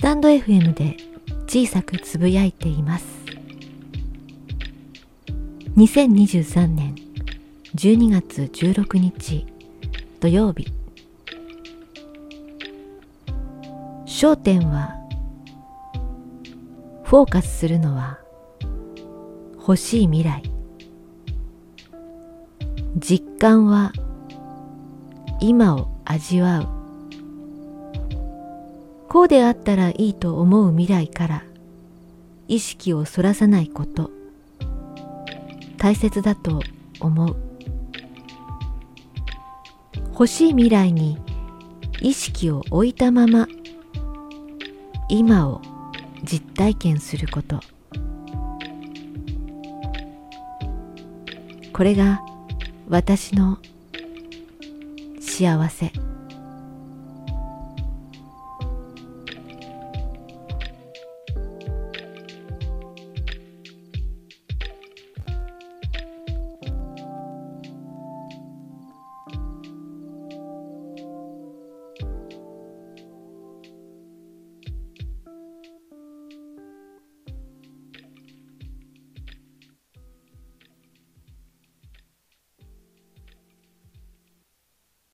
スタンド FM で小さくつぶやいています。2023年12月16日土曜日。焦点はフォーカスするのは欲しい未来。実感は今を味わう。こうであったらいいと思う未来から意識をそらさないこと大切だと思う。欲しい未来に意識を置いたまま今を実体験すること。これが私の幸せ。